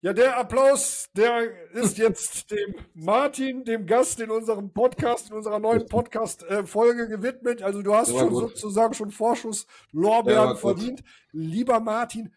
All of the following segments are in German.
Ja, der Applaus, der ist jetzt dem Martin, dem Gast in unserem Podcast, in unserer neuen Podcast-Folge gewidmet. Also du hast schon gut. sozusagen schon Vorschusslorbeeren verdient. Lieber Martin,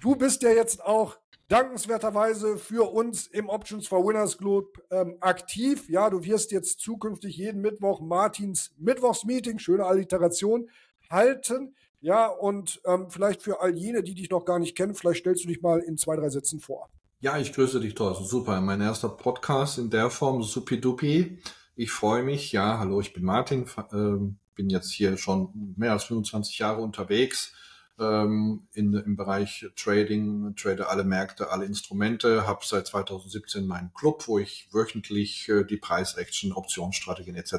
du bist ja jetzt auch dankenswerterweise für uns im Options for Winners Club ähm, aktiv. Ja, du wirst jetzt zukünftig jeden Mittwoch Martins Mittwochsmeeting, schöne Alliteration, halten. Ja, und ähm, vielleicht für all jene, die dich noch gar nicht kennen, vielleicht stellst du dich mal in zwei, drei Sätzen vor. Ja, ich grüße dich, Thorsten. Super. Mein erster Podcast in der Form, supidupi. Ich freue mich. Ja, hallo, ich bin Martin, äh, bin jetzt hier schon mehr als 25 Jahre unterwegs ähm, in, im Bereich Trading, trade alle Märkte, alle Instrumente, habe seit 2017 meinen Club, wo ich wöchentlich äh, die Preis-Action, Optionsstrategien etc.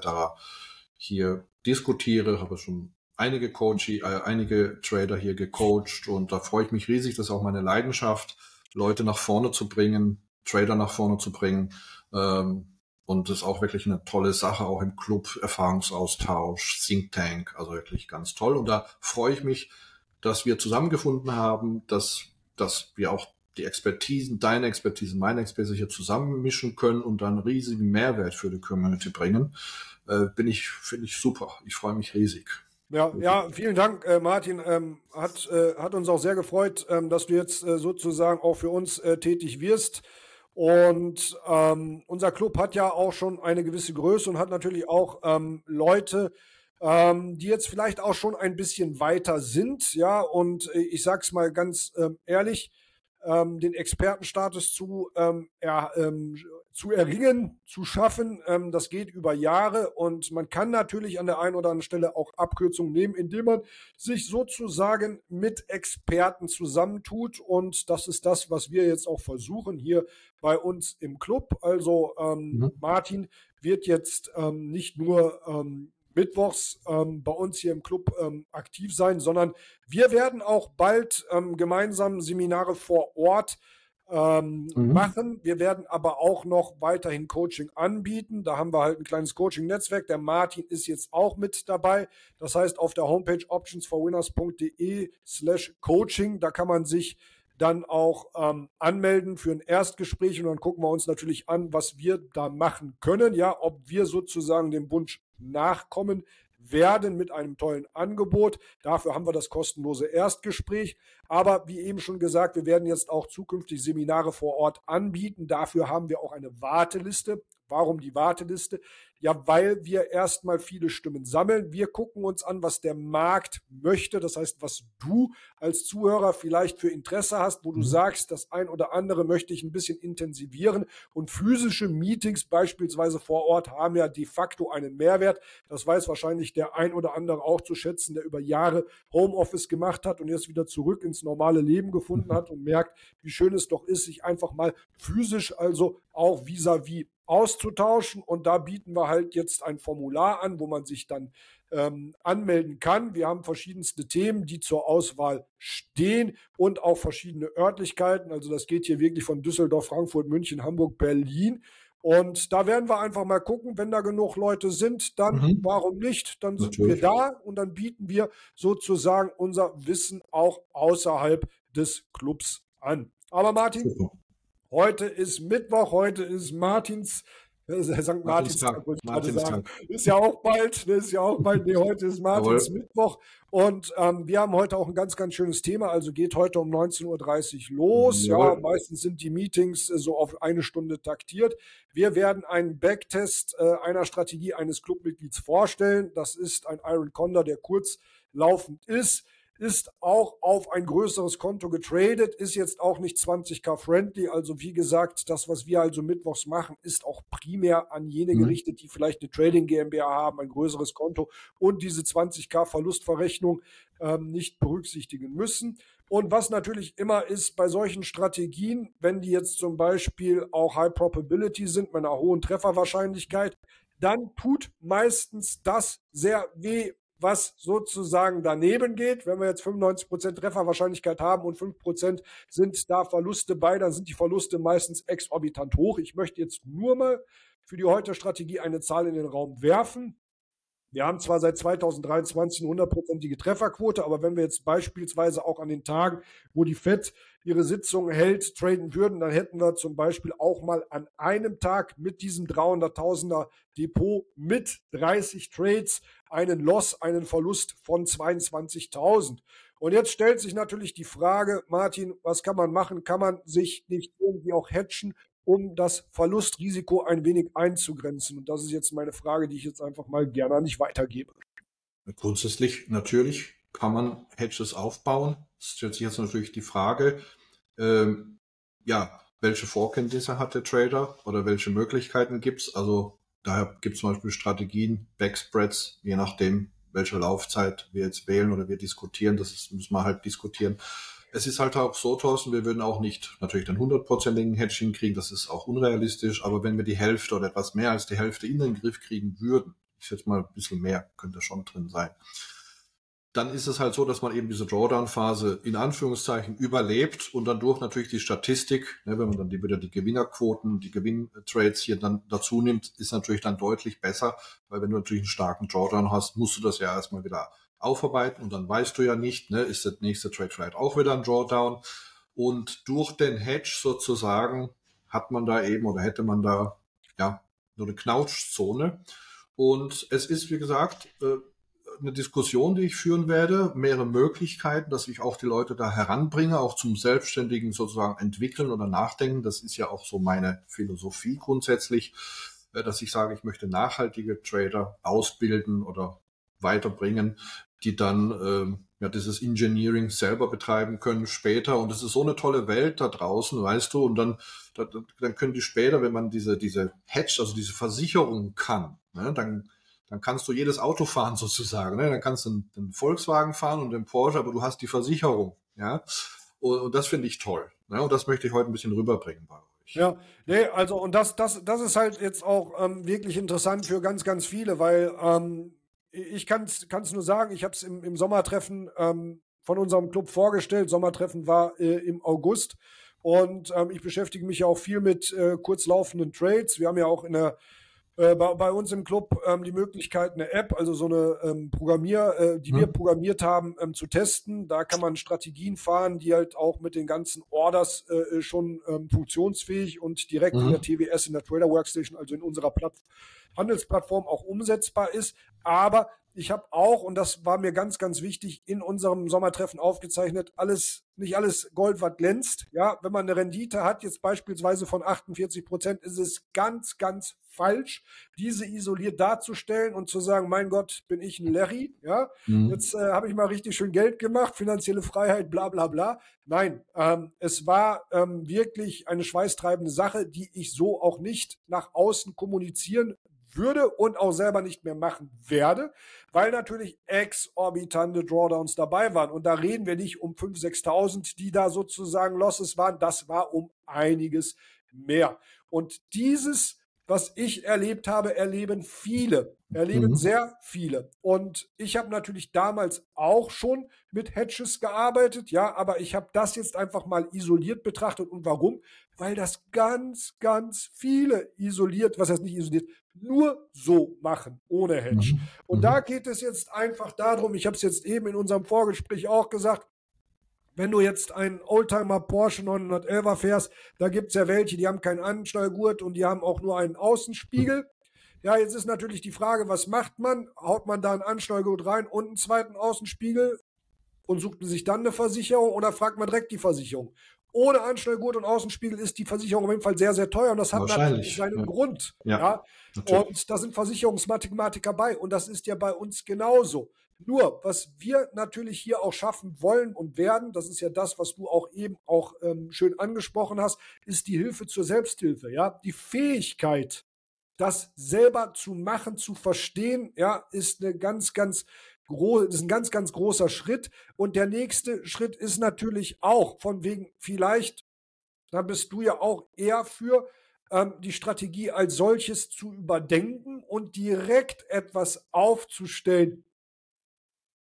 hier diskutiere, habe schon einige Coach, äh, einige Trader hier gecoacht und da freue ich mich riesig, das ist auch meine Leidenschaft, Leute nach vorne zu bringen, Trader nach vorne zu bringen. Ähm, und das ist auch wirklich eine tolle Sache, auch im Club, Erfahrungsaustausch, Think Tank, also wirklich ganz toll. Und da freue ich mich, dass wir zusammengefunden haben, dass, dass wir auch die Expertisen, deine Expertise, meine Expertise hier zusammenmischen können und dann riesigen Mehrwert für die Community bringen, äh, bin ich, finde ich super. Ich freue mich riesig. Ja, ja, vielen Dank, äh, Martin. Ähm, hat, äh, hat uns auch sehr gefreut, ähm, dass du jetzt äh, sozusagen auch für uns äh, tätig wirst. Und ähm, unser Club hat ja auch schon eine gewisse Größe und hat natürlich auch ähm, Leute, ähm, die jetzt vielleicht auch schon ein bisschen weiter sind. Ja, und äh, ich sag's mal ganz ähm, ehrlich, den Expertenstatus zu er, zu erringen, zu schaffen. Ähm, das geht über Jahre und man kann natürlich an der einen oder anderen Stelle auch Abkürzungen nehmen, indem man sich sozusagen mit Experten zusammentut. Und das ist das, was wir jetzt auch versuchen hier bei uns im Club. Also ähm, mhm. Martin wird jetzt ähm, nicht nur ähm, mittwochs ähm, bei uns hier im Club ähm, aktiv sein, sondern wir werden auch bald ähm, gemeinsam Seminare vor Ort ähm, mhm. machen. Wir werden aber auch noch weiterhin Coaching anbieten. Da haben wir halt ein kleines Coaching-Netzwerk. Der Martin ist jetzt auch mit dabei. Das heißt, auf der Homepage optionsforwinners.de slash coaching, da kann man sich dann auch ähm, anmelden für ein Erstgespräch und dann gucken wir uns natürlich an, was wir da machen können. Ja, ob wir sozusagen dem Wunsch nachkommen werden mit einem tollen Angebot. Dafür haben wir das kostenlose Erstgespräch. Aber wie eben schon gesagt, wir werden jetzt auch zukünftig Seminare vor Ort anbieten. Dafür haben wir auch eine Warteliste. Warum die Warteliste? Ja, weil wir erstmal viele Stimmen sammeln. Wir gucken uns an, was der Markt möchte. Das heißt, was du als Zuhörer vielleicht für Interesse hast, wo du mhm. sagst, das ein oder andere möchte ich ein bisschen intensivieren. Und physische Meetings beispielsweise vor Ort haben ja de facto einen Mehrwert. Das weiß wahrscheinlich der ein oder andere auch zu schätzen, der über Jahre Homeoffice gemacht hat und jetzt wieder zurück ins normale Leben gefunden mhm. hat und merkt, wie schön es doch ist, sich einfach mal physisch, also auch vis-à-vis -vis auszutauschen. Und da bieten wir halt jetzt ein Formular an, wo man sich dann ähm, anmelden kann. Wir haben verschiedenste Themen, die zur Auswahl stehen und auch verschiedene Örtlichkeiten. Also das geht hier wirklich von Düsseldorf, Frankfurt, München, Hamburg, Berlin. Und da werden wir einfach mal gucken, wenn da genug Leute sind, dann mhm. warum nicht? Dann sind Natürlich. wir da und dann bieten wir sozusagen unser Wissen auch außerhalb des Clubs an. Aber Martin, Super. Heute ist Mittwoch, heute ist Martins St. Martins Tag, Martins Tag. Ist ja auch bald, ne, ist ja auch bald, nee, heute ist Martins Jawohl. Mittwoch und ähm, wir haben heute auch ein ganz, ganz schönes Thema, also geht heute um 19.30 Uhr los. Jawohl. Ja, meistens sind die Meetings äh, so auf eine Stunde taktiert. Wir werden einen Backtest äh, einer Strategie eines Clubmitglieds vorstellen. Das ist ein Iron Condor, der kurz laufend ist ist auch auf ein größeres Konto getradet, ist jetzt auch nicht 20k friendly. Also wie gesagt, das, was wir also mittwochs machen, ist auch primär an jene mhm. gerichtet, die vielleicht eine Trading GmbH haben, ein größeres Konto und diese 20k Verlustverrechnung ähm, nicht berücksichtigen müssen. Und was natürlich immer ist bei solchen Strategien, wenn die jetzt zum Beispiel auch High Probability sind, mit einer hohen Trefferwahrscheinlichkeit, dann tut meistens das sehr weh, was sozusagen daneben geht. Wenn wir jetzt 95% Trefferwahrscheinlichkeit haben und 5% sind da Verluste bei, dann sind die Verluste meistens exorbitant hoch. Ich möchte jetzt nur mal für die heute Strategie eine Zahl in den Raum werfen. Wir haben zwar seit 2023 eine hundertprozentige Trefferquote, aber wenn wir jetzt beispielsweise auch an den Tagen, wo die FED ihre Sitzung hält, traden würden, dann hätten wir zum Beispiel auch mal an einem Tag mit diesem 300.000er Depot mit 30 Trades einen Loss, einen Verlust von 22.000. Und jetzt stellt sich natürlich die Frage, Martin, was kann man machen? Kann man sich nicht irgendwie auch hatchen um das Verlustrisiko ein wenig einzugrenzen? Und das ist jetzt meine Frage, die ich jetzt einfach mal gerne an dich weitergebe. Grundsätzlich natürlich kann man Hedges aufbauen. Es stellt sich jetzt natürlich die Frage, ähm, ja, welche Vorkenntnisse hat der Trader oder welche Möglichkeiten gibt's? Also daher gibt es zum Beispiel Strategien, Backspreads, je nachdem, welche Laufzeit wir jetzt wählen oder wir diskutieren. Das ist, müssen wir halt diskutieren es ist halt auch so, Thorsten, wir würden auch nicht natürlich den hundertprozentigen Hedging kriegen, das ist auch unrealistisch, aber wenn wir die Hälfte oder etwas mehr als die Hälfte in den Griff kriegen würden, ich schätze mal ein bisschen mehr könnte schon drin sein, dann ist es halt so, dass man eben diese Drawdown-Phase in Anführungszeichen überlebt und dann durch natürlich die Statistik, ne, wenn man dann die, wieder die Gewinnerquoten, die Gewinntrades hier dann dazu nimmt, ist natürlich dann deutlich besser, weil wenn du natürlich einen starken Drawdown hast, musst du das ja erstmal wieder aufarbeiten und dann weißt du ja nicht, ne, ist der nächste Trade vielleicht auch wieder ein Drawdown. Und durch den Hedge sozusagen hat man da eben oder hätte man da ja so eine Knautschzone. Und es ist, wie gesagt, äh, eine Diskussion, die ich führen werde, mehrere Möglichkeiten, dass ich auch die Leute da heranbringe, auch zum selbstständigen sozusagen entwickeln oder nachdenken. Das ist ja auch so meine Philosophie grundsätzlich, äh, dass ich sage, ich möchte nachhaltige Trader ausbilden oder weiterbringen, die dann ähm, ja dieses Engineering selber betreiben können später. Und es ist so eine tolle Welt da draußen, weißt du. Und dann, da, dann können die später, wenn man diese diese Hedge, also diese Versicherung kann, ne, dann dann kannst du jedes Auto fahren sozusagen. Ne? Dann kannst du den, Volkswagen fahren und den Porsche, aber du hast die Versicherung. Ja, und, und das finde ich toll. Ne? Und das möchte ich heute ein bisschen rüberbringen bei euch. Ja, nee, also und das, das, das ist halt jetzt auch ähm, wirklich interessant für ganz, ganz viele, weil ähm, ich kann es nur sagen, ich habe es im, im Sommertreffen ähm, von unserem Club vorgestellt. Sommertreffen war äh, im August und ähm, ich beschäftige mich ja auch viel mit äh, kurzlaufenden Trades. Wir haben ja auch in der äh, bei, bei, uns im Club ähm, die Möglichkeit, eine App, also so eine ähm, Programmier, äh, die hm. wir programmiert haben, ähm, zu testen. Da kann man Strategien fahren, die halt auch mit den ganzen Orders äh, schon ähm, funktionsfähig und direkt hm. in der TWS, in der Trader Workstation, also in unserer Platt Handelsplattform auch umsetzbar ist. Aber ich habe auch, und das war mir ganz, ganz wichtig, in unserem Sommertreffen aufgezeichnet, alles, nicht alles Gold, was glänzt. Ja, wenn man eine Rendite hat, jetzt beispielsweise von 48 Prozent, ist es ganz, ganz falsch, diese isoliert darzustellen und zu sagen, mein Gott, bin ich ein Larry, ja, mhm. jetzt äh, habe ich mal richtig schön Geld gemacht, finanzielle Freiheit, bla bla bla. Nein, ähm, es war ähm, wirklich eine schweißtreibende Sache, die ich so auch nicht nach außen kommunizieren würde und auch selber nicht mehr machen werde, weil natürlich exorbitante Drawdowns dabei waren. Und da reden wir nicht um 5.000, 6.000, die da sozusagen Losses waren. Das war um einiges mehr. Und dieses was ich erlebt habe, erleben viele, erleben mhm. sehr viele. Und ich habe natürlich damals auch schon mit Hedges gearbeitet, ja, aber ich habe das jetzt einfach mal isoliert betrachtet. Und warum? Weil das ganz, ganz viele isoliert, was heißt nicht isoliert, nur so machen, ohne Hedge. Mhm. Und mhm. da geht es jetzt einfach darum, ich habe es jetzt eben in unserem Vorgespräch auch gesagt, wenn du jetzt einen Oldtimer Porsche 911er fährst, da gibt es ja welche, die haben keinen Anschnallgurt und die haben auch nur einen Außenspiegel. Ja, jetzt ist natürlich die Frage, was macht man? Haut man da einen Anschnallgurt rein und einen zweiten Außenspiegel und sucht sich dann eine Versicherung oder fragt man direkt die Versicherung? Ohne Anschnallgurt und Außenspiegel ist die Versicherung auf jeden Fall sehr, sehr teuer und das hat natürlich seinen ja. Grund. Ja, ja. Und da sind Versicherungsmathematiker bei und das ist ja bei uns genauso. Nur, was wir natürlich hier auch schaffen wollen und werden, das ist ja das, was du auch eben auch ähm, schön angesprochen hast, ist die Hilfe zur Selbsthilfe. Ja, die Fähigkeit, das selber zu machen, zu verstehen, ja, ist eine ganz, ganz groß, ist ein ganz, ganz großer Schritt. Und der nächste Schritt ist natürlich auch von wegen vielleicht, da bist du ja auch eher für, ähm, die Strategie als solches zu überdenken und direkt etwas aufzustellen,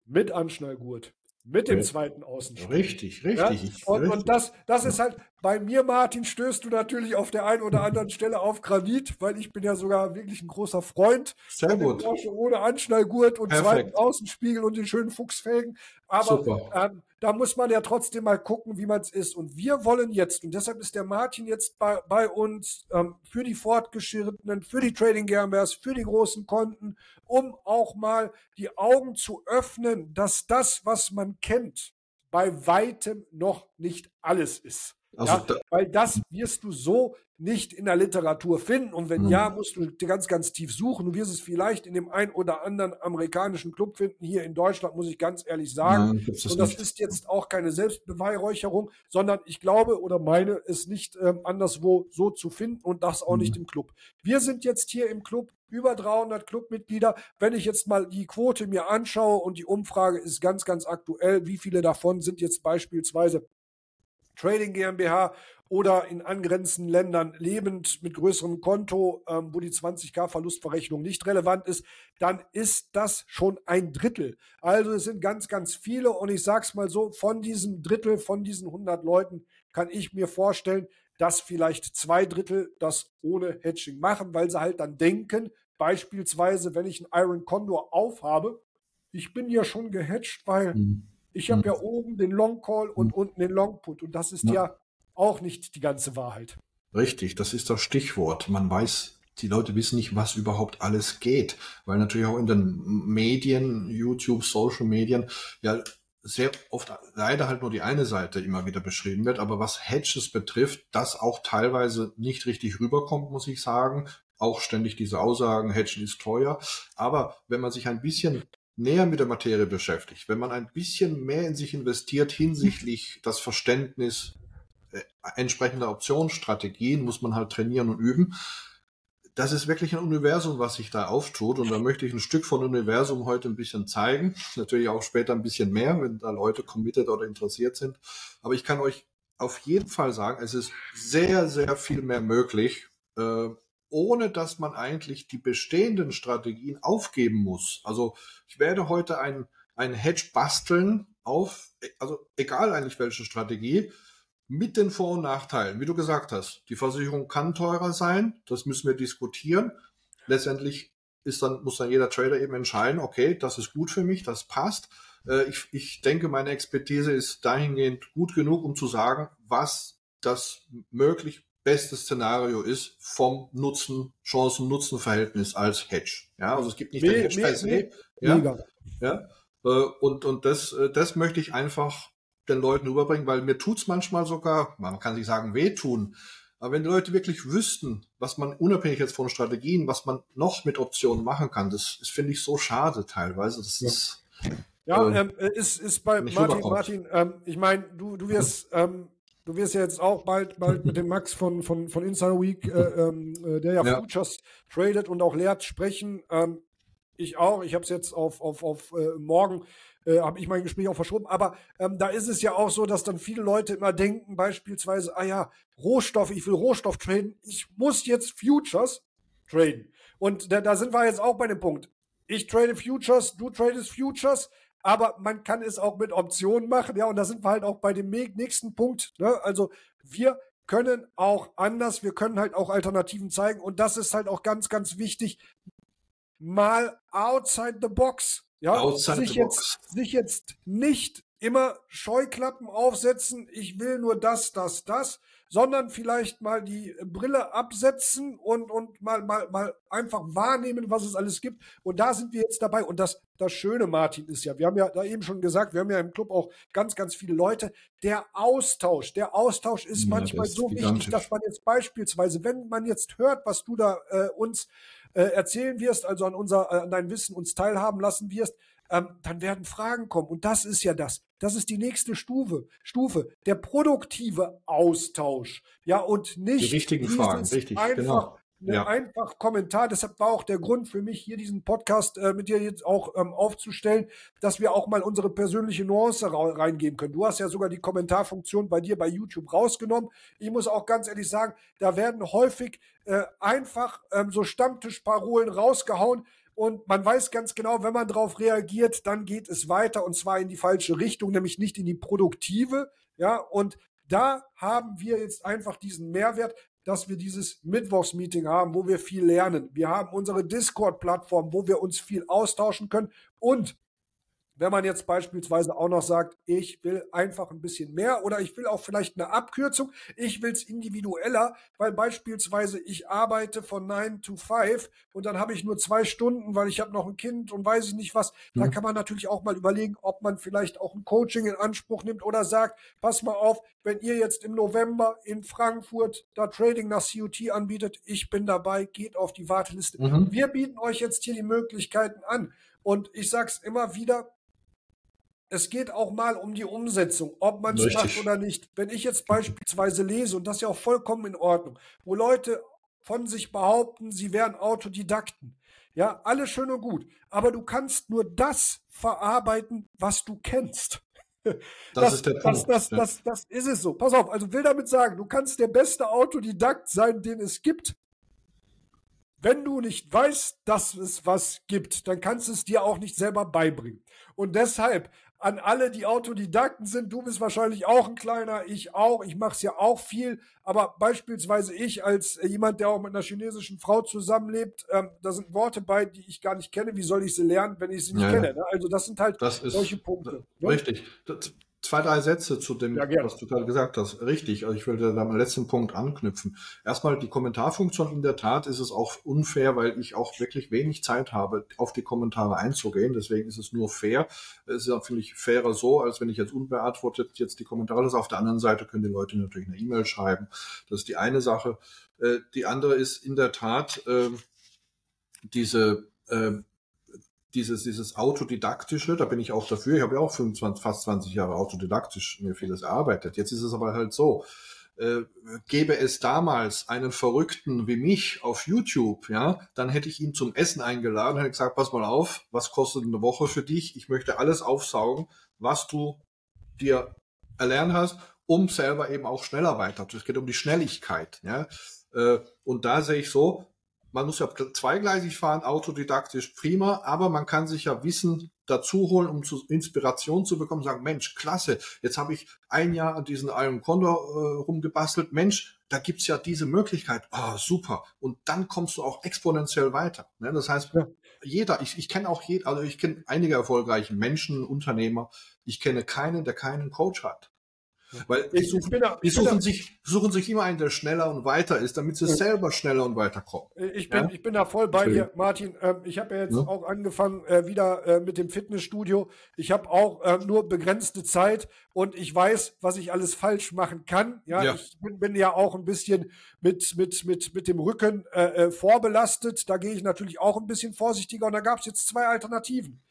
mit Anschnallgurt, mit dem zweiten Außenspieler. Richtig, richtig. Ja? Und, richtig. und, das, das ist halt, bei mir, Martin, stößt du natürlich auf der einen oder anderen Stelle auf Granit, weil ich bin ja sogar wirklich ein großer Freund. Sehr gut. Porsche ohne Anschnallgurt und Perfekt. zweiten Außenspiegel und den schönen Fuchsfelgen. Aber ähm, da muss man ja trotzdem mal gucken, wie man es ist. Und wir wollen jetzt, und deshalb ist der Martin jetzt bei, bei uns ähm, für die Fortgeschrittenen, für die Trading GmbHs, für die großen Konten, um auch mal die Augen zu öffnen, dass das, was man kennt, bei weitem noch nicht alles ist. Also ja, da, weil das wirst du so nicht in der Literatur finden. Und wenn mhm. ja, musst du ganz, ganz tief suchen. Du wirst es vielleicht in dem ein oder anderen amerikanischen Club finden. Hier in Deutschland muss ich ganz ehrlich sagen. Ja, das und das nicht. ist jetzt auch keine Selbstbeweihräucherung, sondern ich glaube oder meine es nicht ähm, anderswo so zu finden und das auch mhm. nicht im Club. Wir sind jetzt hier im Club über 300 Clubmitglieder. Wenn ich jetzt mal die Quote mir anschaue und die Umfrage ist ganz, ganz aktuell, wie viele davon sind jetzt beispielsweise Trading GmbH oder in angrenzenden Ländern lebend mit größerem Konto, ähm, wo die 20k Verlustverrechnung nicht relevant ist, dann ist das schon ein Drittel. Also es sind ganz, ganz viele und ich sag's mal so, von diesem Drittel, von diesen 100 Leuten kann ich mir vorstellen, dass vielleicht zwei Drittel das ohne Hedging machen, weil sie halt dann denken, beispielsweise, wenn ich einen Iron Condor aufhabe, ich bin ja schon gehatcht, weil mhm. Ich habe mhm. ja oben den Long Call und mhm. unten den Long Put und das ist ja. ja auch nicht die ganze Wahrheit. Richtig, das ist das Stichwort. Man weiß, die Leute wissen nicht, was überhaupt alles geht, weil natürlich auch in den Medien, YouTube, Social Medien, ja sehr oft leider halt nur die eine Seite immer wieder beschrieben wird, aber was Hedges betrifft, das auch teilweise nicht richtig rüberkommt, muss ich sagen. Auch ständig diese Aussagen, Hedgen ist teuer. Aber wenn man sich ein bisschen näher mit der Materie beschäftigt, wenn man ein bisschen mehr in sich investiert hinsichtlich das Verständnis äh, entsprechender Optionsstrategien, muss man halt trainieren und üben. Das ist wirklich ein Universum, was sich da auftut. Und da möchte ich ein Stück von Universum heute ein bisschen zeigen. Natürlich auch später ein bisschen mehr, wenn da Leute committed oder interessiert sind. Aber ich kann euch auf jeden Fall sagen, es ist sehr, sehr viel mehr möglich, äh, ohne dass man eigentlich die bestehenden Strategien aufgeben muss. Also ich werde heute ein, ein Hedge basteln auf, also egal eigentlich welche Strategie, mit den Vor- und Nachteilen. Wie du gesagt hast, die Versicherung kann teurer sein, das müssen wir diskutieren. Letztendlich ist dann, muss dann jeder Trader eben entscheiden, okay, das ist gut für mich, das passt. Äh, ich, ich denke, meine Expertise ist dahingehend gut genug, um zu sagen, was das möglich beste Szenario ist vom Nutzen, Chancen-Nutzen-Verhältnis als Hedge. Ja, also es gibt nicht den Hedge per se. Ja, ja, äh, und, und das, äh, das möchte ich einfach den Leuten überbringen, weil mir tut's manchmal sogar, man kann sich sagen, wehtun. Aber wenn die Leute wirklich wüssten, was man unabhängig jetzt von Strategien, was man noch mit Optionen machen kann, das, das finde ich so schade teilweise. Das ja. ist ja, äh, ähm, ist, ist bei Martin, Martin, ähm, ich meine, du, du wirst, ähm, du wirst ja jetzt auch bald, bald mit dem Max von, von, von Insider Week, äh, ähm, äh, der ja, ja, Futures tradet und auch lehrt, sprechen. Ähm, ich auch. Ich habe es jetzt auf, auf, auf äh, morgen äh, habe ich mein Gespräch auch verschoben. Aber ähm, da ist es ja auch so, dass dann viele Leute immer denken, beispielsweise, ah ja, Rohstoff, ich will Rohstoff traden, ich muss jetzt Futures traden. Und da, da sind wir jetzt auch bei dem Punkt. Ich trade Futures, du tradest Futures, aber man kann es auch mit Optionen machen, ja, und da sind wir halt auch bei dem nächsten Punkt. Ne? Also wir können auch anders, wir können halt auch Alternativen zeigen und das ist halt auch ganz, ganz wichtig. Mal outside the box ja, sich jetzt, sich jetzt nicht immer Scheuklappen aufsetzen, ich will nur das, das, das, sondern vielleicht mal die Brille absetzen und, und mal, mal, mal einfach wahrnehmen, was es alles gibt. Und da sind wir jetzt dabei. Und das, das Schöne, Martin, ist ja, wir haben ja da eben schon gesagt, wir haben ja im Club auch ganz, ganz viele Leute. Der Austausch, der Austausch ist ja, manchmal ist so wichtig, dass man jetzt beispielsweise, wenn man jetzt hört, was du da äh, uns äh, erzählen wirst, also an unser, äh, an dein Wissen uns teilhaben lassen wirst, ähm, dann werden Fragen kommen. Und das ist ja das. Das ist die nächste Stufe. Stufe. Der produktive Austausch. Ja, und nicht die richtigen Fragen. Richtig, einfach, genau. Ja. einfach Kommentar. Deshalb war auch der Grund für mich, hier diesen Podcast äh, mit dir jetzt auch ähm, aufzustellen, dass wir auch mal unsere persönliche Nuance reingeben können. Du hast ja sogar die Kommentarfunktion bei dir bei YouTube rausgenommen. Ich muss auch ganz ehrlich sagen, da werden häufig äh, einfach ähm, so Stammtischparolen rausgehauen, und man weiß ganz genau, wenn man darauf reagiert, dann geht es weiter und zwar in die falsche Richtung, nämlich nicht in die produktive. Ja, und da haben wir jetzt einfach diesen Mehrwert, dass wir dieses Mittwochsmeeting haben, wo wir viel lernen. Wir haben unsere Discord-Plattform, wo wir uns viel austauschen können und wenn man jetzt beispielsweise auch noch sagt, ich will einfach ein bisschen mehr oder ich will auch vielleicht eine Abkürzung, ich will es individueller, weil beispielsweise ich arbeite von 9 to 5 und dann habe ich nur zwei Stunden, weil ich habe noch ein Kind und weiß ich nicht was. Mhm. Da kann man natürlich auch mal überlegen, ob man vielleicht auch ein Coaching in Anspruch nimmt oder sagt, pass mal auf, wenn ihr jetzt im November in Frankfurt da Trading nach COT anbietet, ich bin dabei, geht auf die Warteliste. Mhm. Wir bieten euch jetzt hier die Möglichkeiten an. Und ich sage es immer wieder, es geht auch mal um die Umsetzung, ob man es macht oder nicht. Wenn ich jetzt beispielsweise lese, und das ist ja auch vollkommen in Ordnung, wo Leute von sich behaupten, sie wären Autodidakten. Ja, alles schön und gut. Aber du kannst nur das verarbeiten, was du kennst. Das, das ist der Punkt. Das, das, das, das ist es so. Pass auf, also will damit sagen, du kannst der beste Autodidakt sein, den es gibt. Wenn du nicht weißt, dass es was gibt, dann kannst du es dir auch nicht selber beibringen. Und deshalb an alle, die Autodidakten sind. Du bist wahrscheinlich auch ein kleiner, ich auch. Ich mache es ja auch viel. Aber beispielsweise ich als jemand, der auch mit einer chinesischen Frau zusammenlebt, ähm, da sind Worte bei, die ich gar nicht kenne. Wie soll ich sie lernen, wenn ich sie nicht ja, kenne? Ne? Also das sind halt solche Punkte. Ne? Richtig. Das, zwei, drei Sätze zu dem, ja, was du gerade gesagt hast. Richtig, also ich würde da am letzten Punkt anknüpfen. Erstmal die Kommentarfunktion. In der Tat ist es auch unfair, weil ich auch wirklich wenig Zeit habe, auf die Kommentare einzugehen. Deswegen ist es nur fair. Es ist auch, finde ich, fairer so, als wenn ich jetzt unbeantwortet jetzt die Kommentare lasse. Auf der anderen Seite können die Leute natürlich eine E-Mail schreiben. Das ist die eine Sache. Äh, die andere ist in der Tat äh, diese äh, dieses, dieses Autodidaktische, da bin ich auch dafür. Ich habe ja auch 25, fast 20 Jahre autodidaktisch mir vieles erarbeitet. Jetzt ist es aber halt so. Äh, gäbe es damals einen Verrückten wie mich auf YouTube, ja, dann hätte ich ihn zum Essen eingeladen, hätte gesagt, pass mal auf, was kostet eine Woche für dich? Ich möchte alles aufsaugen, was du dir erlernt hast, um selber eben auch schneller weiter. Es geht um die Schnelligkeit, ja. Äh, und da sehe ich so, man muss ja zweigleisig fahren, autodidaktisch prima, aber man kann sich ja Wissen dazu holen, um zu, Inspiration zu bekommen, sagen, Mensch, klasse, jetzt habe ich ein Jahr an diesen Iron Condor äh, rumgebastelt, Mensch, da gibt's ja diese Möglichkeit, ah, oh, super. Und dann kommst du auch exponentiell weiter. Ne? Das heißt, ja. jeder, ich, ich kenne auch jeder, also ich kenne einige erfolgreiche Menschen, Unternehmer, ich kenne keinen, der keinen Coach hat. Weil suchen, da, die suchen sich, suchen sich immer einen, der schneller und weiter ist, damit sie ja. selber schneller und weiter kommen. Ich bin, ja? ich bin da voll bei dir, Martin. Ähm, ich habe ja jetzt ja? auch angefangen äh, wieder äh, mit dem Fitnessstudio. Ich habe auch äh, nur begrenzte Zeit und ich weiß, was ich alles falsch machen kann. Ja, ich bin, bin, ja auch ein bisschen mit, mit, mit, mit dem Rücken äh, äh, vorbelastet. Da gehe ich natürlich auch ein bisschen vorsichtiger und da gab es jetzt zwei Alternativen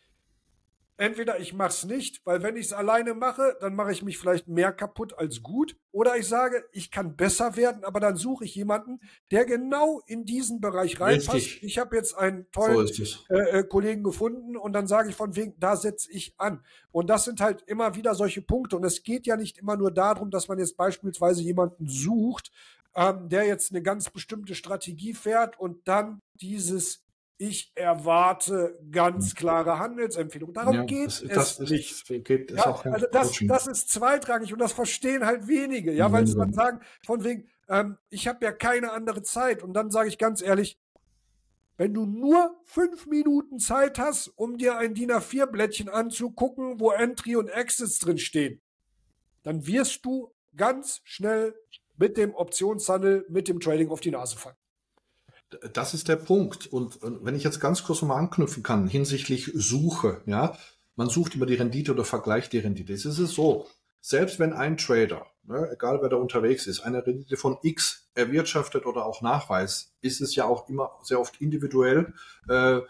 entweder ich mache es nicht, weil wenn ich es alleine mache, dann mache ich mich vielleicht mehr kaputt als gut. Oder ich sage, ich kann besser werden, aber dann suche ich jemanden, der genau in diesen Bereich reinpasst. Richtig. Ich habe jetzt einen tollen so äh, äh, Kollegen gefunden und dann sage ich von wegen, da setze ich an. Und das sind halt immer wieder solche Punkte. Und es geht ja nicht immer nur darum, dass man jetzt beispielsweise jemanden sucht, ähm, der jetzt eine ganz bestimmte Strategie fährt und dann dieses ich erwarte ganz klare Handelsempfehlungen. Darum ja, geht das, es das ist, nicht. Geht, ist ja, also das, das ist zweitrangig und das verstehen halt wenige, ja, weil sie dann sagen, von wegen, ähm, ich habe ja keine andere Zeit. Und dann sage ich ganz ehrlich, wenn du nur fünf Minuten Zeit hast, um dir ein DIN A4-Blättchen anzugucken, wo Entry und Exits drin stehen, dann wirst du ganz schnell mit dem Optionshandel, mit dem Trading auf die Nase fallen. Das ist der Punkt. Und, wenn ich jetzt ganz kurz nochmal anknüpfen kann, hinsichtlich Suche, ja, man sucht immer die Rendite oder vergleicht die Rendite. Es ist so, selbst wenn ein Trader, ne, egal wer da unterwegs ist, eine Rendite von X erwirtschaftet oder auch nachweist, ist es ja auch immer sehr oft individuell. Äh,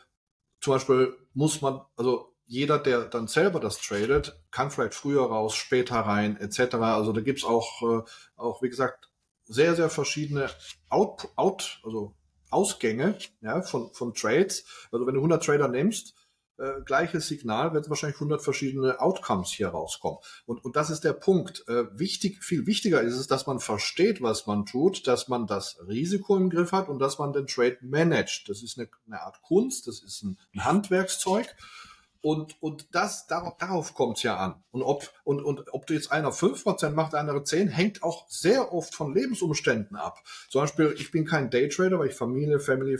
zum Beispiel muss man, also jeder, der dann selber das tradet, kann vielleicht früher raus, später rein, etc. Also da gibt's auch, äh, auch, wie gesagt, sehr, sehr verschiedene Out, Out also Ausgänge ja, von, von Trades. Also wenn du 100 Trader nimmst, äh, gleiches Signal, werden wahrscheinlich 100 verschiedene Outcomes hier rauskommen. Und, und das ist der Punkt. Äh, wichtig, viel wichtiger ist es, dass man versteht, was man tut, dass man das Risiko im Griff hat und dass man den Trade managt. Das ist eine, eine Art Kunst, das ist ein, ein Handwerkszeug. Und, und das, darauf, darauf kommt es ja an. Und ob, und, und ob du jetzt einer 5% macht, der andere 10, hängt auch sehr oft von Lebensumständen ab. Zum Beispiel, ich bin kein Daytrader, weil ich Familie, Family, äh,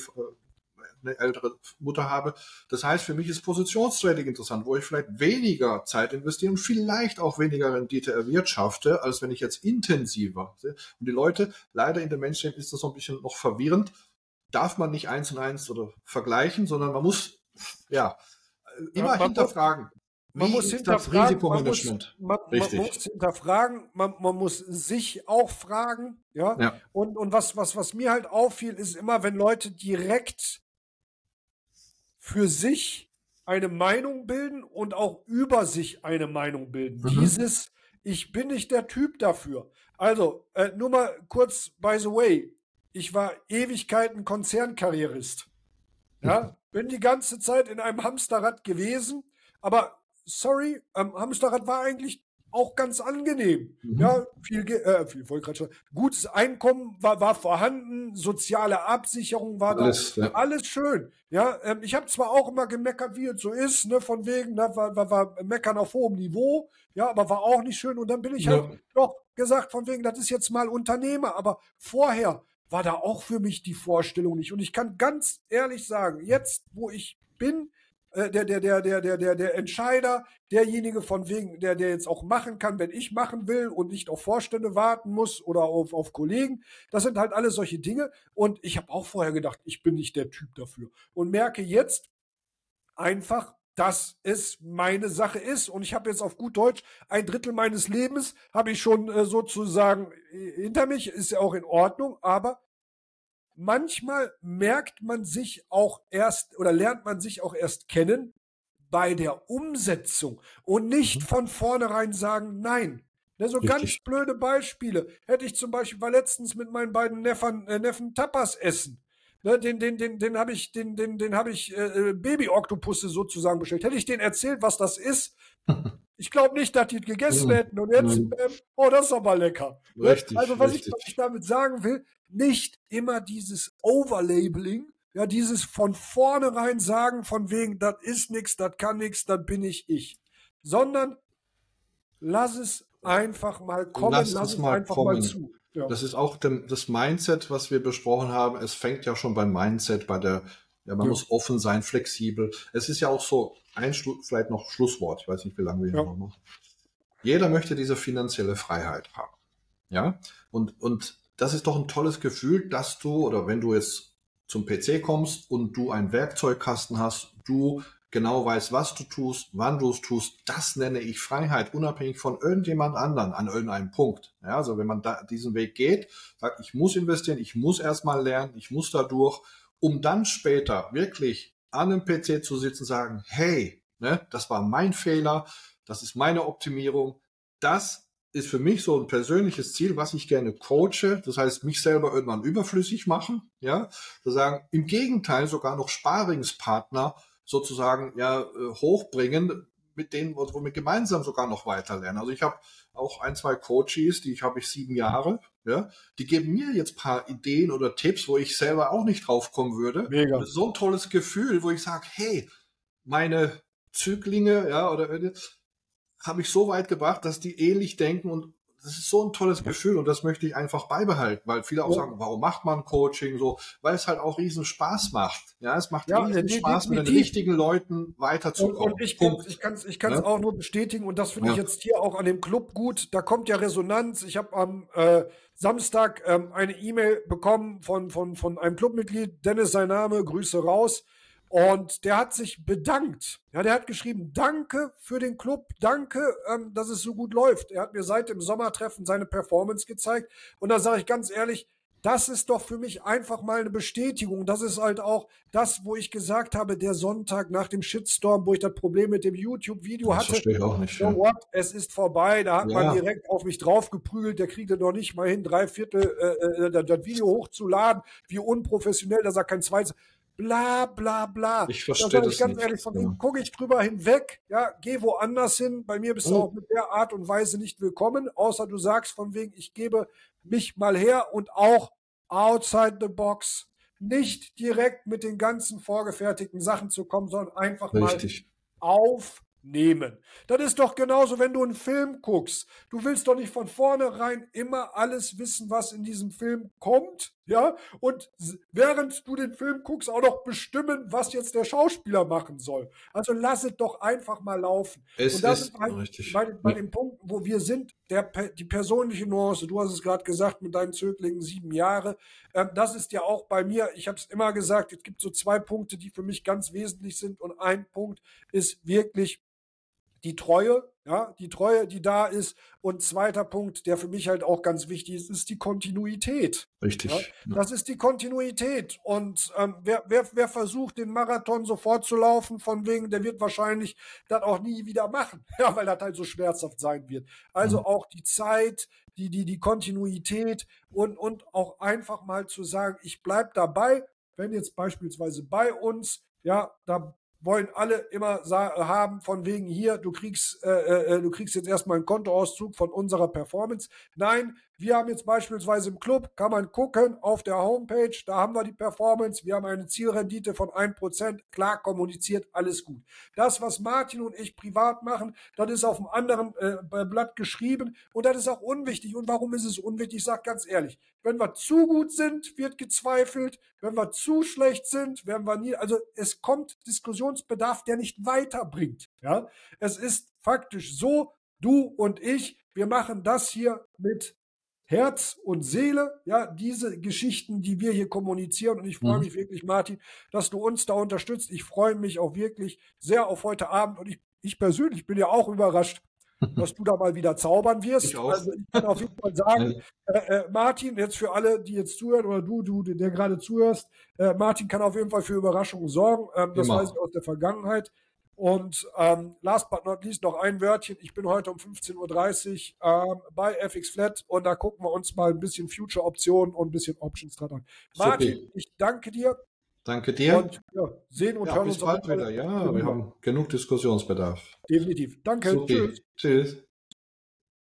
eine ältere Mutter habe. Das heißt, für mich ist Positionstrading interessant, wo ich vielleicht weniger Zeit investiere und vielleicht auch weniger Rendite erwirtschafte, als wenn ich jetzt intensiver. Und die Leute, leider in der Mainstream ist das so ein bisschen noch verwirrend, darf man nicht eins und eins oder vergleichen, sondern man muss, ja, immer ja, hinterfragen. Man muss hinterfragen, man muss, man, man, muss, hinterfragen, man, man, muss sich auch fragen, ja. ja. Und, und was, was, was mir halt auffiel, ist immer, wenn Leute direkt für sich eine Meinung bilden und auch über sich eine Meinung bilden. Mhm. Dieses, ich bin nicht der Typ dafür. Also, äh, nur mal kurz, by the way, ich war Ewigkeiten Konzernkarrierist. Ja. Bin die ganze Zeit in einem Hamsterrad gewesen, aber sorry, ähm, Hamsterrad war eigentlich auch ganz angenehm. Mhm. Ja, viel, äh, viel schon, gutes Einkommen war, war vorhanden, soziale Absicherung war alles, da, ja. alles schön. Ja, ähm, ich habe zwar auch immer gemeckert, wie es so ist, ne, von wegen, ne, war, war, war meckern auf hohem Niveau, ja, aber war auch nicht schön. Und dann bin ich ja. halt doch gesagt, von wegen, das ist jetzt mal Unternehmer, aber vorher war da auch für mich die Vorstellung nicht. Und ich kann ganz ehrlich sagen, jetzt, wo ich bin, äh, der, der, der, der, der, der, der Entscheider, derjenige von wegen, der, der jetzt auch machen kann, wenn ich machen will und nicht auf Vorstände warten muss oder auf, auf Kollegen. Das sind halt alles solche Dinge. Und ich habe auch vorher gedacht, ich bin nicht der Typ dafür. Und merke jetzt einfach, dass es meine Sache ist. Und ich habe jetzt auf gut Deutsch ein Drittel meines Lebens habe ich schon äh, sozusagen äh, hinter mich, ist ja auch in Ordnung, aber manchmal merkt man sich auch erst oder lernt man sich auch erst kennen bei der Umsetzung und nicht mhm. von vornherein sagen Nein. Ne, so Richtig. ganz blöde Beispiele. Hätte ich zum Beispiel, war letztens mit meinen beiden Neffen, äh, Neffen Tapas essen. Ne, den den, den, den habe ich, den, den, den habe ich äh, äh Baby-Oktopusse sozusagen bestellt. Hätte ich denen erzählt, was das ist, ich glaube nicht, dass die gegessen hätten. Und jetzt, ähm, oh, das ist aber lecker. Ne? Richtig, also was, richtig. Ich, was ich damit sagen will, nicht immer dieses Overlabeling, ja, dieses von vornherein sagen, von wegen, das ist nichts, das kann nichts, das bin ich ich. Sondern lass es einfach mal kommen, lass, lass es mal einfach kommen. mal zu. Ja. Das ist auch dem, das Mindset, was wir besprochen haben. Es fängt ja schon beim Mindset, bei der, ja, man ja. muss offen sein, flexibel. Es ist ja auch so, ein Schlu vielleicht noch Schlusswort, ich weiß nicht, wie lange wir hier ja. noch machen. Jeder möchte diese finanzielle Freiheit haben. Ja, und, und das ist doch ein tolles Gefühl, dass du oder wenn du jetzt zum PC kommst und du einen Werkzeugkasten hast, du genau weißt, was du tust, wann du es tust, das nenne ich Freiheit, unabhängig von irgendjemand anderen an irgendeinem Punkt. Ja, also wenn man da diesen Weg geht, sagt, ich muss investieren, ich muss erstmal lernen, ich muss da durch, um dann später wirklich an einem PC zu sitzen sagen, hey, ne, das war mein Fehler, das ist meine Optimierung, das ist für mich so ein persönliches Ziel, was ich gerne coache. Das heißt, mich selber irgendwann überflüssig machen. Ja, zu sagen, im Gegenteil sogar noch Sparingspartner sozusagen ja äh, hochbringen, mit denen, wo wir gemeinsam sogar noch weiter lernen. Also ich habe auch ein, zwei Coaches, die ich habe ich sieben Jahre, ja, die geben mir jetzt paar Ideen oder Tipps, wo ich selber auch nicht drauf kommen würde. Mega. So ein tolles Gefühl, wo ich sage, hey, meine Züglinge, ja, oder habe ich so weit gebracht, dass die ähnlich denken und das ist so ein tolles Gefühl und das möchte ich einfach beibehalten, weil viele auch ja. sagen, warum macht man Coaching so? Weil es halt auch riesen Spaß macht. Ja, es macht ja, riesen Spaß, mit den richtigen Leuten weiterzukommen. Und, und ich kann es ich kann's, ich ja? auch nur bestätigen und das finde ich jetzt hier auch an dem Club gut. Da kommt ja Resonanz. Ich habe am äh, Samstag ähm, eine E-Mail bekommen von, von, von einem Clubmitglied, Dennis sein Name, Grüße raus. Und der hat sich bedankt. Ja, der hat geschrieben, danke für den Club, danke, ähm, dass es so gut läuft. Er hat mir seit dem Sommertreffen seine Performance gezeigt. Und da sage ich ganz ehrlich, das ist doch für mich einfach mal eine Bestätigung. Das ist halt auch das, wo ich gesagt habe, der Sonntag nach dem Shitstorm, wo ich das Problem mit dem YouTube-Video hatte. Das verstehe ich auch nicht. So ja. what? Es ist vorbei. Da hat ja. man direkt auf mich draufgeprügelt. Der kriegte doch nicht mal hin, drei Viertel äh, äh, das Video hochzuladen. Wie unprofessionell, dass er kein zweites. Bla bla bla. Ich verstehe da das ganz nicht. ehrlich, von ja. ja. gucke ich drüber hinweg, ja, geh woanders hin. Bei mir bist du Oh. auch mit der Art und Weise nicht willkommen, außer du sagst von wegen, ich gebe mich mal her und auch outside the box. Nicht direkt mit den ganzen vorgefertigten Sachen zu kommen, sondern einfach mal Richtig. Aufnehmen. Das ist doch genauso, wenn du einen Film guckst. Du willst doch nicht von vornherein immer alles wissen, was in diesem Film kommt, ja? Und während du den Film guckst, auch noch bestimmen, was jetzt der Schauspieler machen soll. Also lass es doch einfach mal laufen. Es Und das ist halt richtig. bei, bei Ja. den Punkten, wo wir sind, der, die persönliche Nuance, du hast es gerade gesagt mit deinen Zöglingen sieben Jahre, ähm, das ist ja auch bei mir, ich habe es immer gesagt, es gibt so zwei Punkte, die für mich ganz wesentlich sind und ein Punkt ist wirklich die Treue, ja, die Treue, die da ist und zweiter Punkt, der für mich halt auch ganz wichtig ist, ist die Kontinuität. Richtig. Ja, Ja. Das ist die Kontinuität. Und ähm, wer, wer, wer versucht, den Marathon sofort zu laufen, von wegen, der wird wahrscheinlich das auch nie wieder machen. Ja, weil das halt so schmerzhaft sein wird. Also Mhm. auch die Zeit, die, die, die Kontinuität und, und auch einfach mal zu sagen, ich bleib dabei, wenn jetzt beispielsweise bei uns, ja, da wollen alle immer haben von wegen hier, du kriegst, äh, äh, du kriegst jetzt erstmal einen Kontoauszug von unserer Performance. Nein, wir haben jetzt beispielsweise im Club, kann man gucken auf der Homepage, da haben wir die Performance, wir haben eine Zielrendite von 1%, klar kommuniziert, alles gut. Das, was Martin und ich privat machen, das ist auf einem anderen äh, Blatt geschrieben und das ist auch unwichtig. Und warum ist es unwichtig? Ich sage ganz ehrlich, wenn wir zu gut sind, wird gezweifelt, wenn wir zu schlecht sind, werden wir nie, also es kommt Diskussionsbedarf, der nicht weiterbringt. Ja, es ist faktisch so, du und ich, wir machen das hier mit Herz und Seele, ja, diese Geschichten, die wir hier kommunizieren. Und ich freue Mhm. mich wirklich, Martin, dass du uns da unterstützt. Ich freue mich auch wirklich sehr auf heute Abend. Und ich, ich persönlich bin ja auch überrascht, dass du da mal wieder zaubern wirst. Ich auch. Also ich kann auf jeden Fall sagen, äh, äh, Martin, jetzt für alle, die jetzt zuhören, oder du, du, der gerade zuhörst, äh, Martin kann auf jeden Fall für Überraschungen sorgen. Ähm, das Immer. weiß ich aus der Vergangenheit. Und ähm, last but not least noch ein Wörtchen. Ich bin heute um 15.30 Uhr ähm, bei FX Flat und da gucken wir uns mal ein bisschen Future-Optionen und ein bisschen Options dran an. Martin, ich danke dir Danke dir. und ja, sehen und ja, hören bis uns bald wieder. Ja, wir haben genug Diskussionsbedarf. Definitiv. Danke. Supi. Tschüss. Tschüss.